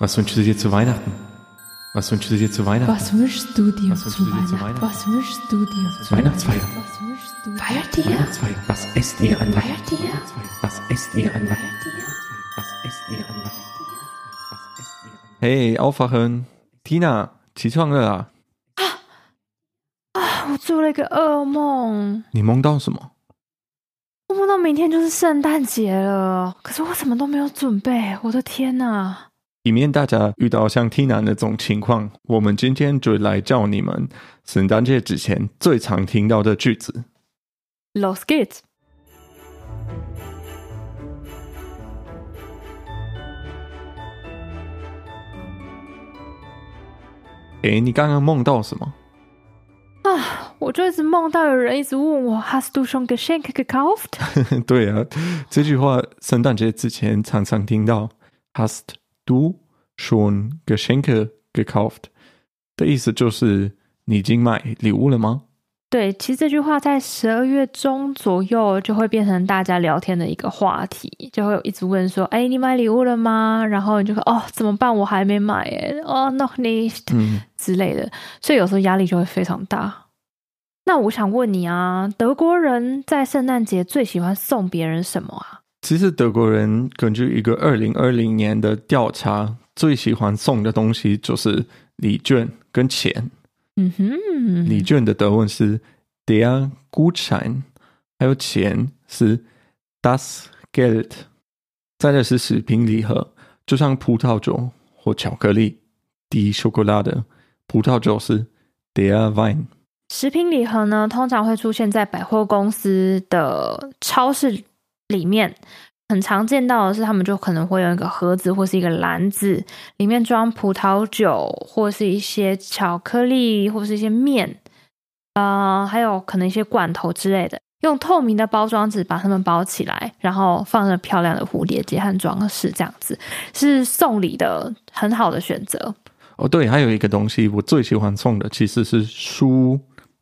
Was wünschst du dir zu Weihnachten? Was wünschst du dir zu Weihnachten? Was wünschst du dir Was wünschst zu du dir zu Weihnachten? Weihnachten? Was wünschst du dir zu Weihnachtsfeier. Was wünschst du dir? Feiert ihr? Weihnachtsfeier. Was esst ihr an Feiert Weihnachten? ihr? Was esst ihr an Weihnachten? Feiert ihr? Was esst ihr an Weihnachten? Was esst ihr an Hey, aufwachen! Tina，起床了啊！我做了一个噩梦，你梦到什么？我梦到明天就是圣诞节了，可是我什么都没有准备，我的天哪！ 以免大家遇到像 Tina 那种情况，我们今天就来教你们圣诞节之前最常听到的句子。Los geht's！诶，你刚刚梦到什么？啊，我就一直梦到有人一直问我，Hast du schon Geschenke gekauft？对啊，这句话圣诞节之前常常听到。Hast du schon Geschenke gekauft？的意思就是你已经买礼物了吗？对，其实这句话在十二月中左右就会变成大家聊天的一个话题，就会有一直问说：“哎，你买礼物了吗？”然后你就说：“哦，怎么办？我还没买耶。”哦，noch nicht 嗯，之类的，所以有时候压力就会非常大。那我想问你啊，德国人在圣诞节最喜欢送别人什么啊？其实德国人根据一个二零二零年的调查，最喜欢送的东西就是礼券跟钱。嗯哼，礼券的德文是 der Gutschein，还有钱是 das Geld。再来是食品礼盒，就像葡萄酒或巧克力，die Schokolade。葡萄酒是 der Wein。食品礼盒呢，通常会出现在百货公司的超市里面。很常见到的是，他们就可能会有一个盒子或是一个篮子，里面装葡萄酒，或是一些巧克力，或是一些面，呃，还有可能一些罐头之类的，用透明的包装纸把它们包起来，然后放上漂亮的蝴蝶结和装饰，这样子是送礼的很好的选择。哦，对，还有一个东西我最喜欢送的其实是书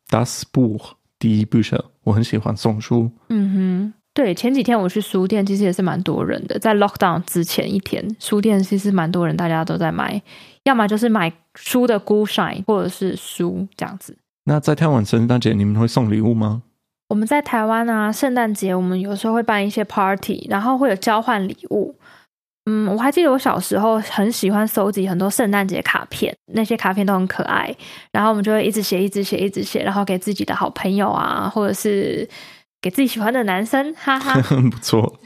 ，das Buch，第一部书，我很喜欢送书。嗯哼。对，前几天我去书店，其实也是蛮多人的。在 lockdown 之前一天，书店其实蛮多人，大家都在买，要么就是买书的 Gutschein，或者是书这样子。那在台湾圣诞节，你们会送礼物吗？我们在台湾啊，圣诞节我们有时候会办一些 party，然后会有交换礼物。嗯，我还记得我小时候很喜欢收集很多圣诞节卡片，那些卡片都很可爱，然后我们就会一直写，一直写，一直写，然后给自己的好朋友啊，或者是。给自己喜欢的男生，哈哈，很 不错。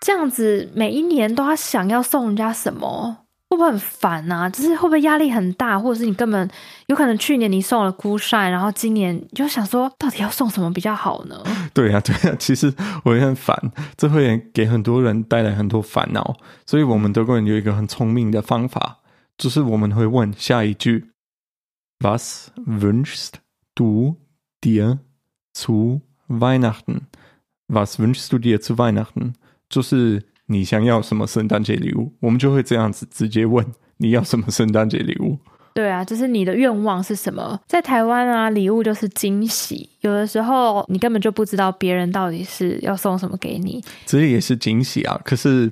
这样子每一年都要想要送人家什么，会不会很烦啊？就是会不会压力很大，或者是你根本有可能去年你送了 Gutschein，然后今年你就想说，到底要送什么比较好呢？对呀、啊，对呀、啊，其实我也很烦，这会给很多人带来很多烦恼。所以，我们德国人有一个很聪明的方法，就是我们会问下一句：Was wünschst du dir zu Weihnachten? Was wünschst du dir zu Weihnachten? 就是你想要什么圣诞节礼物，我们就会这样子直接问你要什么圣诞节礼物。对啊，就是你的愿望是什么？在台湾啊，礼物就是惊喜，有的时候你根本就不知道别人到底是要送什么给你。这也是惊喜啊，可是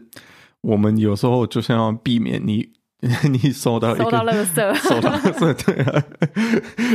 我们有时候就是要避免你。你收到一个收到垃圾，收到垃圾，对啊，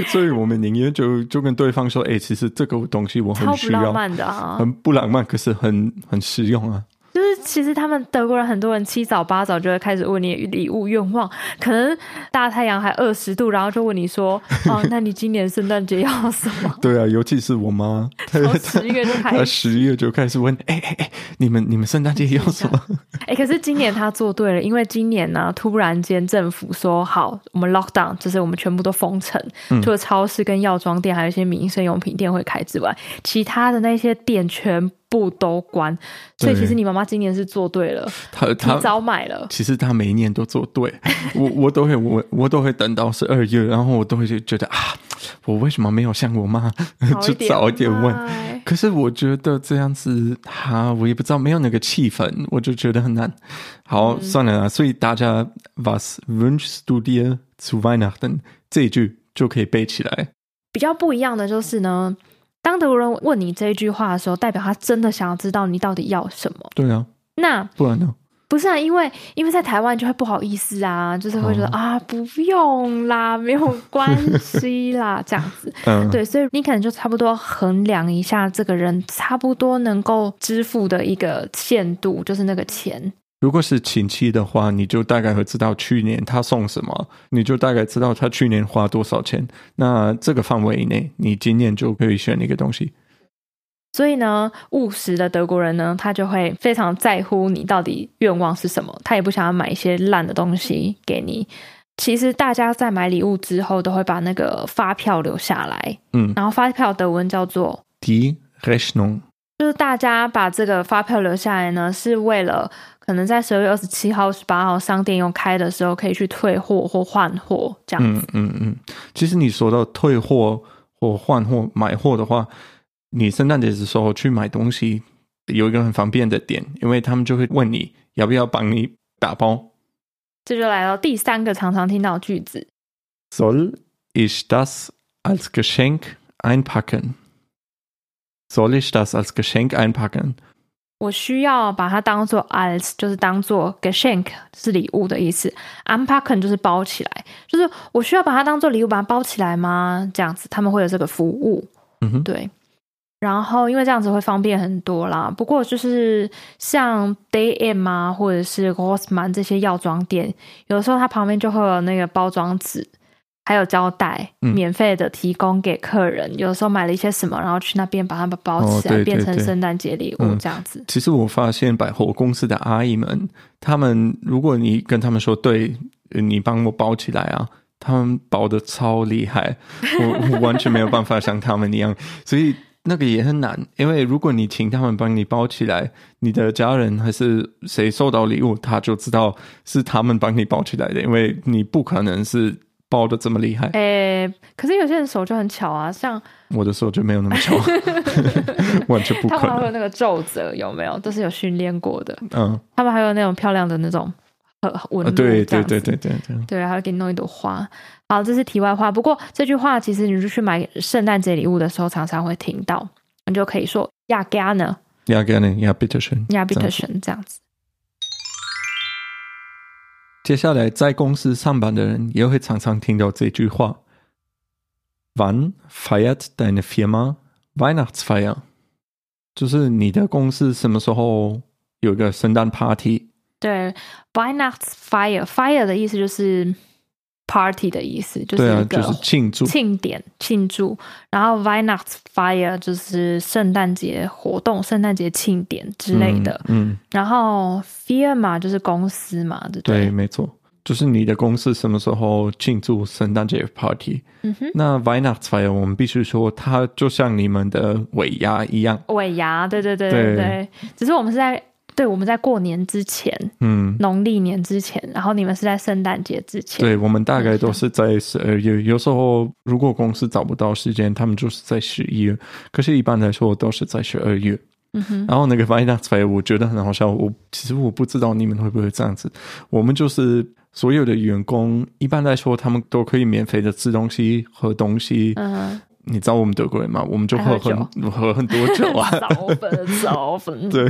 所以我们宁愿就就跟对方说，哎、欸，其实这个东西我很需要，不浪漫的啊，很不浪漫，可是很很实用啊。就是其实他们德国人很多人七早八早就会开始问你礼物愿望，可能大太阳还二十度，然后就问你说：“哦，那你今年圣诞节要什么？”对啊，尤其是我妈，从十月就开始，十月就开始问：“哎哎哎，你们你们圣诞节要什么？”哎，可是今年他做对了，因为今年呢、突然间政府说好，我们 lock down，就是我们全部都封城，嗯、除了超市跟药妆店，还有一些民生用品店会开之外，其他的那些店全部都关。所以其实你妈妈今年是做对了，他他早买了。其实他每一年都做对，我我都会我我都会等到十二月，然后我都会觉得啊，我为什么没有像我妈 就早一点问？可是我觉得这样子哈，我也不知道没有那个气氛，我就觉得很难。好，嗯、算了啦，所以大家 Was wünschst du dir zu Weihnachten 这一句就可以背起来。比较不一样的就是呢。当德国人问你这一句话的时候，代表他真的想要知道你到底要什么。对啊，那不然呢？不是啊，因为因为在台湾就会不好意思啊，就是会觉得、哦、啊，不用啦，没有关系啦，这样子。嗯，对，所以你可能就差不多衡量一下这个人差不多能够支付的一个限度，就是那个钱。如果是亲戚的话，你就大概会知道去年他送什么，你就大概知道他去年花多少钱。那这个范围以内，你今年就可以选一个东西。所以呢，务实的德国人呢，他就会非常在乎你到底愿望是什么，他也不想要买一些烂的东西给你。其实大家在买礼物之后，都会把那个发票留下来，嗯，然后发票德文叫做 Die Rechnung，就是大家把这个发票留下来呢，是为了。可能在十二月二十七号、十八号商店又开的时候，可以去退货或换货这样子。嗯嗯嗯。其实你说到退货或换货、买货的话，你圣诞节的时候去买东西，有一个很方便的点，因为他们就会问你要不要帮你打包。这就来到第三个常常听到的句子：Soll ich das als Geschenk einpacken？Soll ich das als Geschenk einpacken？我需要把它当做 als，就是当做 Geschenk 是礼物的意思。Einpacken 就是包起来，就是我需要把它当做礼物把它包起来吗？这样子他们会有这个服务，嗯哼，对。然后因为这样子会方便很多啦。不过就是像 Day M 啊，或者是 Rossmann 这些药妆店，有的时候它旁边就会有那个包装纸。还有胶带，免费的提供给客人。嗯、有时候买了一些什么，然后去那边把它们包起来，哦、变成圣诞节礼物这样子、嗯。其实我发现百货公司的阿姨们，他们如果你跟他们说，对，你帮我包起来啊，他们包的超厉害，我我完全没有办法像他们一样，所以那个也很难。因为如果你请他们帮你包起来，你的家人还是谁收到礼物，他就知道是他们帮你包起来的，因为你不可能是。包的这么厉害，哎、欸，可是有些人手就很巧啊，像我的手就没有那么巧，完全不可能。他们还有那个皱褶，有没有？都是有训练过的。嗯，他们还有那种漂亮的那种纹路，对对对对对对，还会给你弄一朵花。好，这是题外话。不过这句话其实你就去买圣诞节礼物的时候，常常会听到，你就可以说 Ja gerne，Ja gerne，Ja bitte schön，Ja bitte schön，这样子。接下来，在公司上班的人也会常常听到这句话：“Wann feiert deine Firma Weihnachtsfeier？” 就是你的公司什么时候有一个圣诞 party？对，Weihnachtsfeier，fire 的意思就是。Party 的意思就是一个庆祝、庆典、庆祝。然后 Weihnachtsfeier 就是圣诞节活动、圣诞节庆典之类的。嗯，嗯然后 Firma 就是公司嘛，对不对？对，没错，就是你的公司什么时候庆祝圣诞节 Party？嗯哼。那 Weihnachtsfeier 我们必须说，它就像你们的尾牙一样。尾牙，对对对对对，对。只是我们是在。对，我们在过年之前，嗯，农历年之前，然后你们是在圣诞节之前。对，我们大概都是在十二月，有时候如果公司找不到时间，他们就是在十一月。可是，一般来说都是在十二月。嗯哼。然后那个 Weihnachtsfeier 我觉得很好笑。我其实我不知道你们会不会这样子。我们就是所有的员工，一般来说他们都可以免费的吃东西、喝东西。嗯。你知道我们德国人吗？我们就喝很喝很多酒啊，早 粉早粉。对，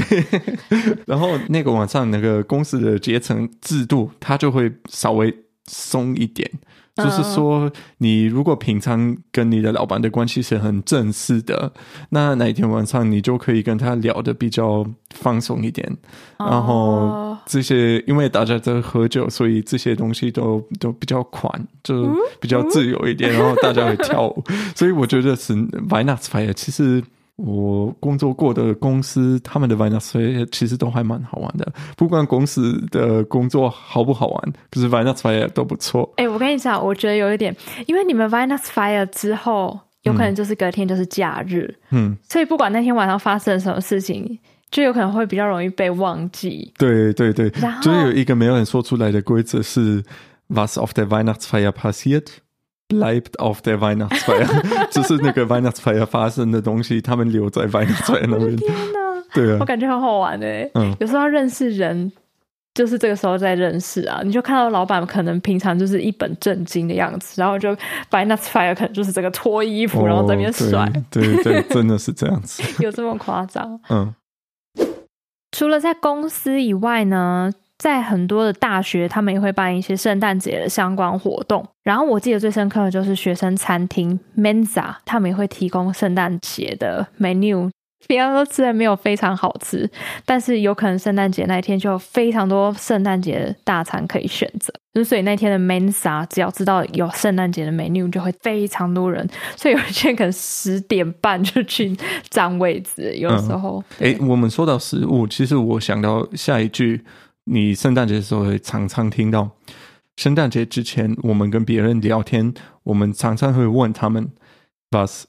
然后那个晚上那个公司的阶层制度，它就会稍微松一点。就是说，你如果平常跟你的老板的关系是很正式的，那那一天晚上你就可以跟他聊得比较放松一点。然后这些，因为大家在喝酒，所以这些东西都都比较宽，就比较自由一点。然后大家会跳舞，所以我觉得是 Weihnachtsfeier 其实。我工作过的公司，他们的 Weihnachtsfeier 其实都还蛮好玩的。不管公司的工作好不好玩，可是 Weihnachtsfeier 都不错。哎、欸，我跟你讲，我觉得有一点，因为你们 Weihnachtsfeier 之后，有可能就是隔天就是假日，嗯，所以不管那天晚上发生了什么事情，就有可能会比较容易被忘记。对对对，然后就有一个没有人说出来的规则是：Was auf der Weihnachtsfeier passiert？bleibt auf der Weihnachtsfeier，就是那个 Weihnachtsfeier 发生的东西，他们留在 Weihnachtsfeier 那边。天哪，对啊，我感觉很好玩诶。嗯，有时候要认识人，就是这个时候在认识啊。你就看到老板可能平常就是一本正经的样子，然后就 Weihnachtsfeier 可能就是这个脱衣服，然后在那边甩。对对，对，真的是这样子。有这么夸张？嗯。除了在公司以外呢？在很多的大学，他们也会办一些圣诞节的相关活动。然后我记得最深刻的就是学生餐厅 Menza，他们也会提供圣诞节的 menu。比方说吃的没有非常好吃，但是有可能圣诞节那一天就有非常多圣诞节的大餐可以选择。就所以那天的 Mensa 只要知道有圣诞节的 menu，就会非常多人。所以有些人可能十点半就去占位置。有时候，哎、嗯，我们说到食物，其实我想到下一句，你圣诞节的时候会常常听到。圣诞节之前，我们跟别人聊天，我们常常会问他们：Was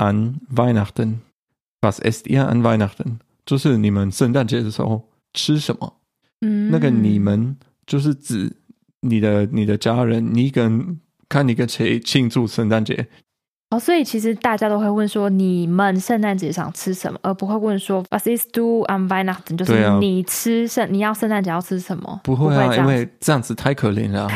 ihr？An Weihnachten，Was esst ihr an Weihnachten？就是你们圣诞节的时候吃什么？嗯，那个你们就是指你的你的家人，你跟看你跟谁庆祝圣诞节。哦，所以其实大家都会问说，你们圣诞节想吃什么，而不会问说 Was isst du am Weihnachten？就是你吃圣，你要圣诞节要吃什么？不会啊，会因为这样子太可怜了。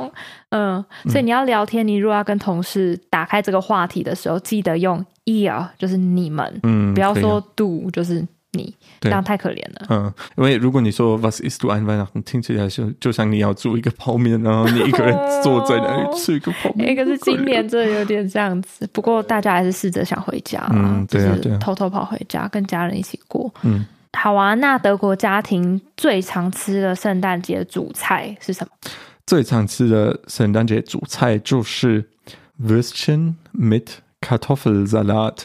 嗯，所以你要聊天，你如果要跟同事打开这个话题的时候，记得用 ihr，就是你们，嗯，不要说 do，就是。你这样太可怜了。嗯，因为如果你说 Was isst du an Weihnachten，听起来就就像你要煮一个泡面，然后你一个人坐在那里吃一个泡面。可是今年真的有点这样子。不过大家还是试着想回家，嗯，对啊，对啊，偷偷跑回家跟家人一起过。嗯，好啊。那德国家庭最常吃的圣诞节主菜是什么？最常吃的圣诞节主菜就是 Würstchen mit Kartoffelsalat。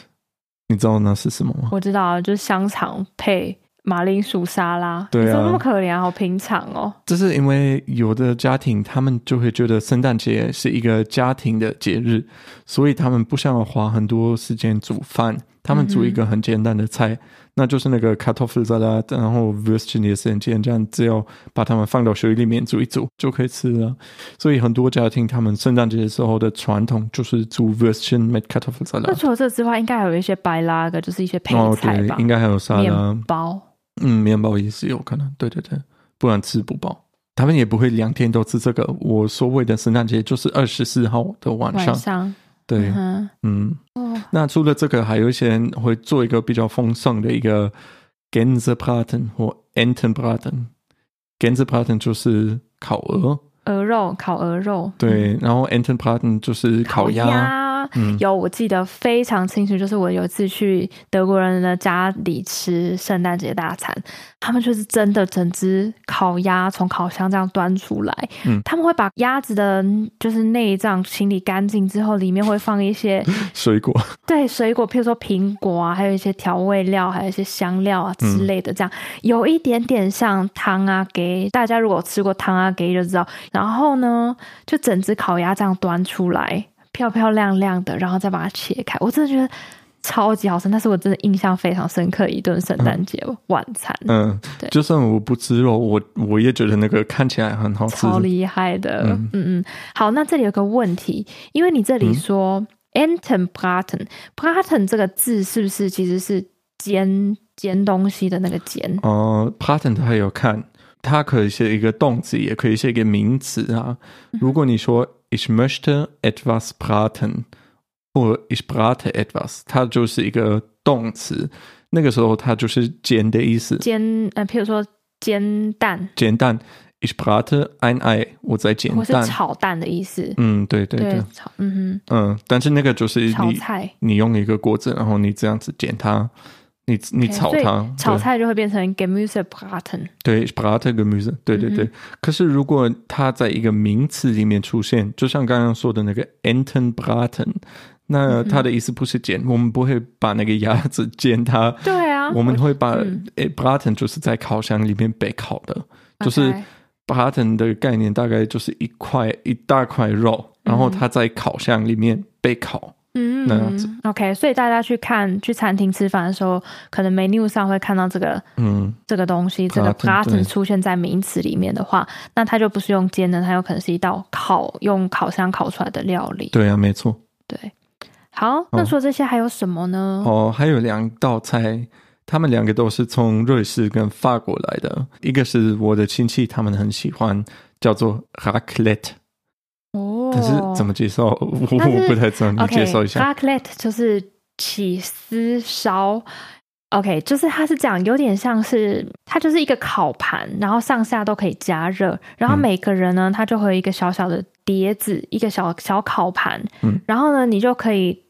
你知道那是什么吗？我知道，就是香肠配马铃薯沙拉。对啊，怎么那么可怜，好平常哦。这是因为有的家庭，他们就会觉得圣诞节是一个家庭的节日，所以他们不想要花很多时间煮饭，他们煮一个很简单的菜。嗯那就是那个 Kartoffelsalat，然后 Würstchen 也是很简单，只要把它们放到水里面煮一煮就可以吃了。所以很多家庭他们圣诞节的时候的传统就是煮 Würstchen mit Kartoffelsalat。那除了这之外，应该还有一些 Beilage，就是一些配菜吧？哦、对，应该还有沙拉、面包。嗯，面包也是有可能。对对对，不然吃不饱。他们也不会两天都吃这个。我所谓的圣诞节就是二十四号的晚上。晚上。对，嗯。嗯那除了这个，还有一些人会做一个比较丰盛的一个 Gänsebraten 或 Entenbraten。Gänsebraten 就是烤鹅，鹅肉，烤鹅肉。对，然后 Entenbraten 就是烤鸭。嗯、有，我记得非常清楚，就是我有一次去德国人的家里吃圣诞节大餐，他们就是真的整只烤鸭从烤箱这样端出来，嗯，他们会把鸭子的就是内脏清理干净之后，里面会放一些 水果，对，水果，譬如说苹果啊，还有一些调味料，还有一些香料啊之类的，这样、嗯、有一点点像汤啊，给大家如果吃过汤啊，给就知道，然后呢，就整只烤鸭这样端出来。漂漂亮亮的，然后再把它切开，我真的觉得超级好吃。那是我真的印象非常深刻一顿圣诞节晚餐。嗯，对，就算我不吃肉，我我也觉得那个看起来很好吃，超厉害的。嗯嗯嗯。好，那这里有个问题，因为你这里说 Entenbraten，Braten 这个字是不是其实是煎煎东西的那个煎？哦、呃、Braten 它有看，它可以写一个动词，也可以写一个名词啊。如果你说。Ich möchte etwas braten，或 ich brate etwas，它就是一个动词。那个时候它就是煎的意思。煎，呃，譬如说煎蛋。煎蛋，ich brate ein Ei，我在煎蛋。或是炒蛋的意思。嗯，对对对。对炒，嗯哼。嗯，但是那个就是你炒菜，你用一个锅子，然后你这样子煎它。你你炒它，okay, 炒菜就会变成 Gemüsebraten。对，Braten Gemüse，对对对。嗯、可是如果它在一个名词里面出现，就像刚刚说的那个 Entenbraten，那它的意思不是煎，嗯、我们不会把那个鸭子煎它。对啊，我们会把、嗯、Braten 就是在烤箱里面被烤的，就是 Braten 的概念大概就是一块一大块肉，然后它在烤箱里面被烤。嗯，那样子。OK，所以大家去看去餐厅吃饭的时候，可能 menu 上会看到这个，嗯，这个东西，这个 braten 出现在名词里面的话，那它就不是用煎的，它有可能是一道烤用烤箱烤出来的料理。对啊，没错。对，好，那除了这些还有什么呢？哦，还有两道菜，他们两个都是从瑞士跟法国来的，一个是我的亲戚，他们很喜欢，叫做 raclette。但是怎么介绍？我我不太知道，你介绍一下。Raclette 就是起司烧，OK，就是它是这样，有点像是它就是一个烤盘，然后上下都可以加热，然后每个人呢，他就会有一个小小的碟子，一个小小烤盘，嗯，然后呢，你就可以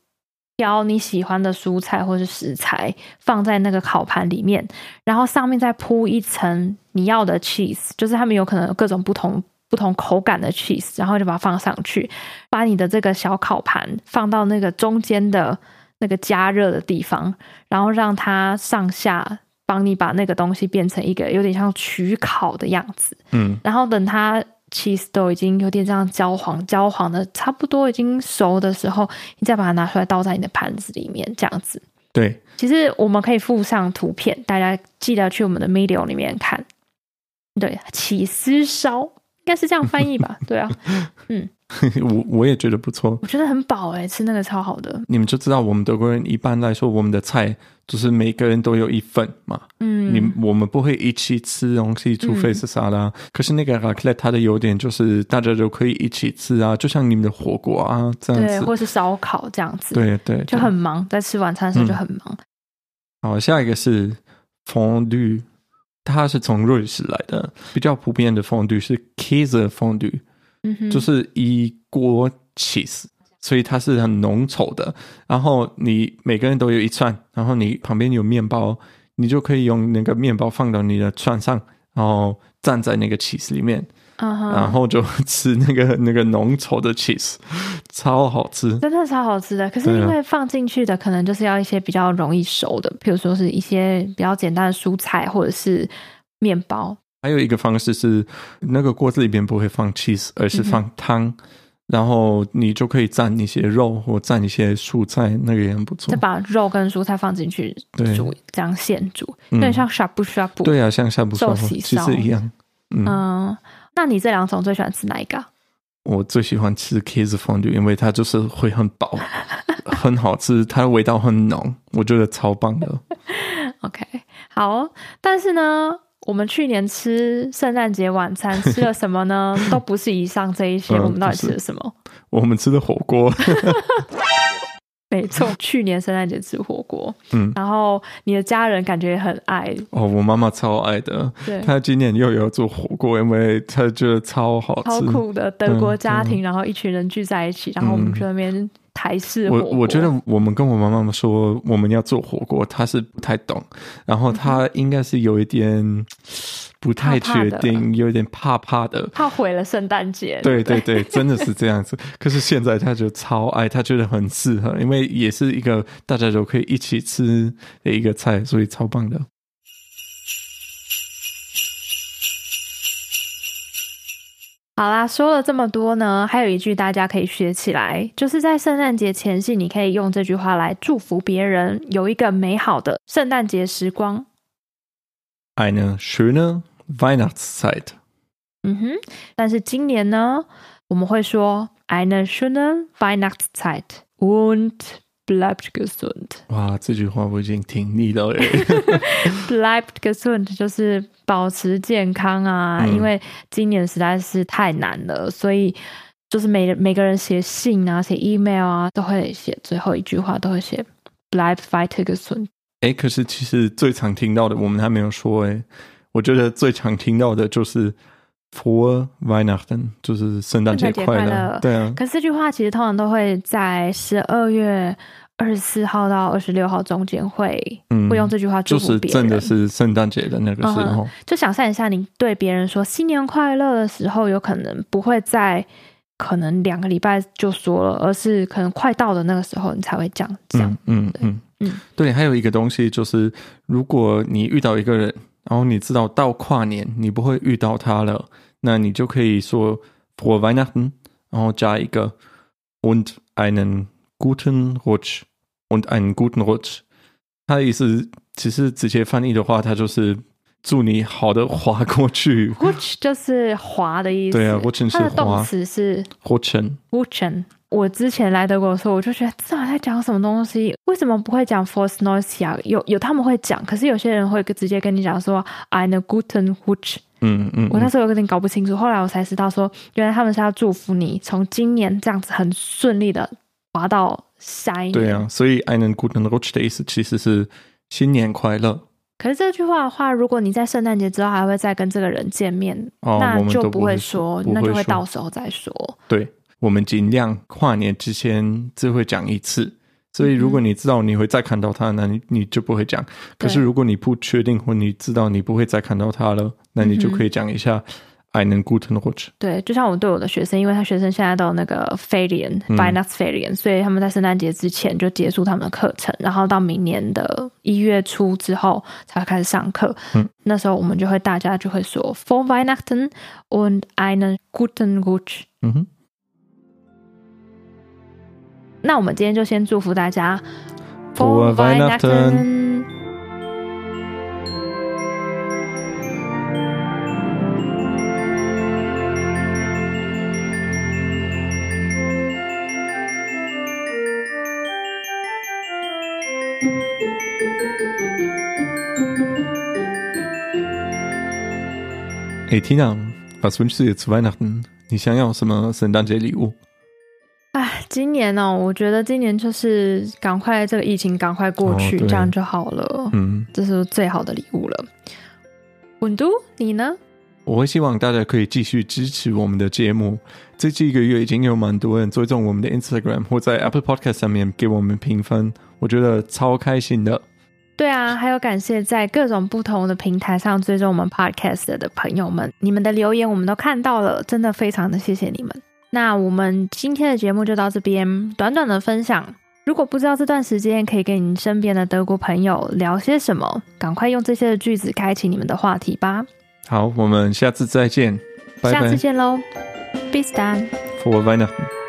挑你喜欢的蔬菜或是食材放在那个烤盘里面，然后上面再铺一层你要的 cheese，就是他们有可能有各种不同不同口感的 cheese，然后就把它放上去，把你的这个小烤盘放到那个中间的。那个加热的地方，然后让它上下帮你把那个东西变成一个有点像曲烤的样子。嗯，然后等它 cheese 都已经有点这样焦黄焦黄的，差不多已经熟的时候，你再把它拿出来倒在你的盘子里面，这样子。对，其实我们可以附上图片，大家记得去我们的 Medium 里面看。对，起司烧应该是这样翻译吧？对啊，嗯。我我也觉得不错，我觉得很饱哎，吃那个超好的。你们就知道，我们德国人一般来说，我们的菜就是每个人都有一份嘛。嗯，你我们不会一起吃东西，除非是沙拉。嗯、可是那个 raclette 它的优点就是大家都可以一起吃啊，就像你们的火锅啊这样子，对，或是烧烤这样子。对对，对，就很忙，在吃晚餐的时候就很忙。嗯、好，下一个是 fondue，它是从瑞士来的，比较普遍的 fondue 是 Käse fondue。嗯、就是一锅 cheese，所以它是很浓稠的。然后你每个人都有一串，然后你旁边有面包，你就可以用那个面包放到你的串上，然后站在那个 cheese 里面，uh -huh. 然后就吃那个 那个浓稠的 cheese，超好吃，真的超好吃的。可是因为放进去的可能就是要一些比较容易熟的，譬如说是一些比较简单的蔬菜或者是面包。还有一个方式是，那个锅子里边不会放 cheese，而是放汤，嗯，然后你就可以蘸一些肉或蘸一些蔬菜，那个也很不错。再把肉跟蔬菜放进去煮，这样现煮，有点像 shabu shabu。对啊，像 shabu shabu，其实一样。嗯，嗯，那你这两种最喜欢吃哪一个？我最喜欢吃 Käse Fondue，因为它就是会很饱，很好吃，它的味道很浓，我觉得超棒的。OK，好，但是呢。我们去年吃圣诞节晚餐 吃了什么呢？都不是以上这一些。嗯、我们到底吃了什么？我们吃的火锅。没错，去年圣诞节吃火锅。嗯，然后你的家人感觉也很爱。哦，我妈妈超爱的。对，她今年又有做火锅，因为她觉得超好吃。超酷的德国家庭，嗯、然后一群人聚在一起，嗯、然后我们去那边。台式火锅，我我觉得我们跟我妈妈说我们要做火锅，她是不太懂，然后她应该是有一点不太确定，怕怕有一点怕怕的，怕毁了圣诞节。对对对，真的是这样子。可是现在她就超爱，她觉得很适合，因为也是一个大家都可以一起吃的一个菜，所以超棒的。好啦，说了这么多呢，还有一句大家可以学起来，就是在圣诞节前夕，你可以用这句话来祝福别人有一个美好的圣诞节时光。Eine schöne Weihnachtszeit。嗯哼，但是今年呢，我们会说 Eine schöne Weihnachtszeit und Bleibt gesund。哇，这句话我已经听腻了耶。Bleibt gesund 就是保持健康啊，嗯，因为今年实在是太难了，所以就是每每个人写信啊、写 email 啊，都会写最后一句话，都会写 Bleibt weiter gesund。哎，可是其实最常听到的，我们还没有说哎，我觉得最常听到的就是。Frohe Weihnachten，就是圣诞节快乐。对啊，可是这句话其实通常都会在十二月二十四号到二十六号中间会、嗯、会用这句话祝福别人。就是真的是圣诞节的那个时候。嗯、就想象一下，你对别人说新年快乐的时候，有可能不会在可能两个礼拜就说了，而是可能快到的那个时候，你才会这样讲。嗯嗯嗯嗯，对。还有一个东西就是，如果你遇到一个人。然后你知道到跨年你不会遇到他了，那你就可以说 Frohe Weihnachten，然后加一个 und einen guten Rutsch und einen guten Rutsch。他的意思其实直接翻译的话，他就是祝你好的滑过去。Rutsch 就是滑的意思。对啊，Rutschen 是滑。它的动词是 Rutschen。我之前来德国的时候，我就觉得这在讲什么东西？为什么不会讲 Frohes Neues Jahr？有有他们会讲，可是有些人会直接跟你讲说 Einen guten Rutsch。嗯嗯，我那时候有点搞不清楚，后来我才知道说，原来他们是要祝福你从今年这样子很顺利的滑到下一年。对啊，所以 Einen guten Rutsch 的意思其实是新年快乐。可是这句话的话，如果你在圣诞节之后还会再跟这个人见面，哦、那就不会说，说，那就会到时候再说。对，我们尽量跨年之前只会讲一次。所以，如果你知道你会再看到他，那你你就不会讲。可是，如果你不确定或你知道你不会再看到他了，那你就可以讲一下 einen guten Rutsch。对，就像我对我的学生，因为他学生现在都有那个 Ferien，Weihnachtsferien，所以他们在圣诞节之前就结束他们的课程，然后到明年的一月初之后才开始上课。嗯，那时候我们就会大家就会说 Frohe Weihnachten und einen guten Rutsch。嗯哼。那我们今天就先祝福大家，Frohe Weihnachten。哎，Tina，was wünschst du dir zu Weihnachten？你想要什么圣诞节礼物？ 哎，今年呢、哦，我觉得今年就是赶快这个疫情赶快过去，哦、这样就好了。嗯，这是最好的礼物了。稳都，你呢？我会希望大家可以继续支持我们的节目。这几个月已经有蛮多人追踪我们的 Instagram 或在 Apple Podcast 上面给我们评分，我觉得超开心的。对啊，还有感谢在各种不同的平台上追踪我们 Podcast 的朋友们，你们的留言我们都看到了，真的非常的谢谢你们。那我们今天的节目就到这边，短短的分享。如果不知道这段时间可以跟你身边的德国朋友聊些什么，赶快用这些的句子开启你们的话题吧。好，我们下次再见，拜拜。下次见喽，Bis dann，Frohe Weihnachten。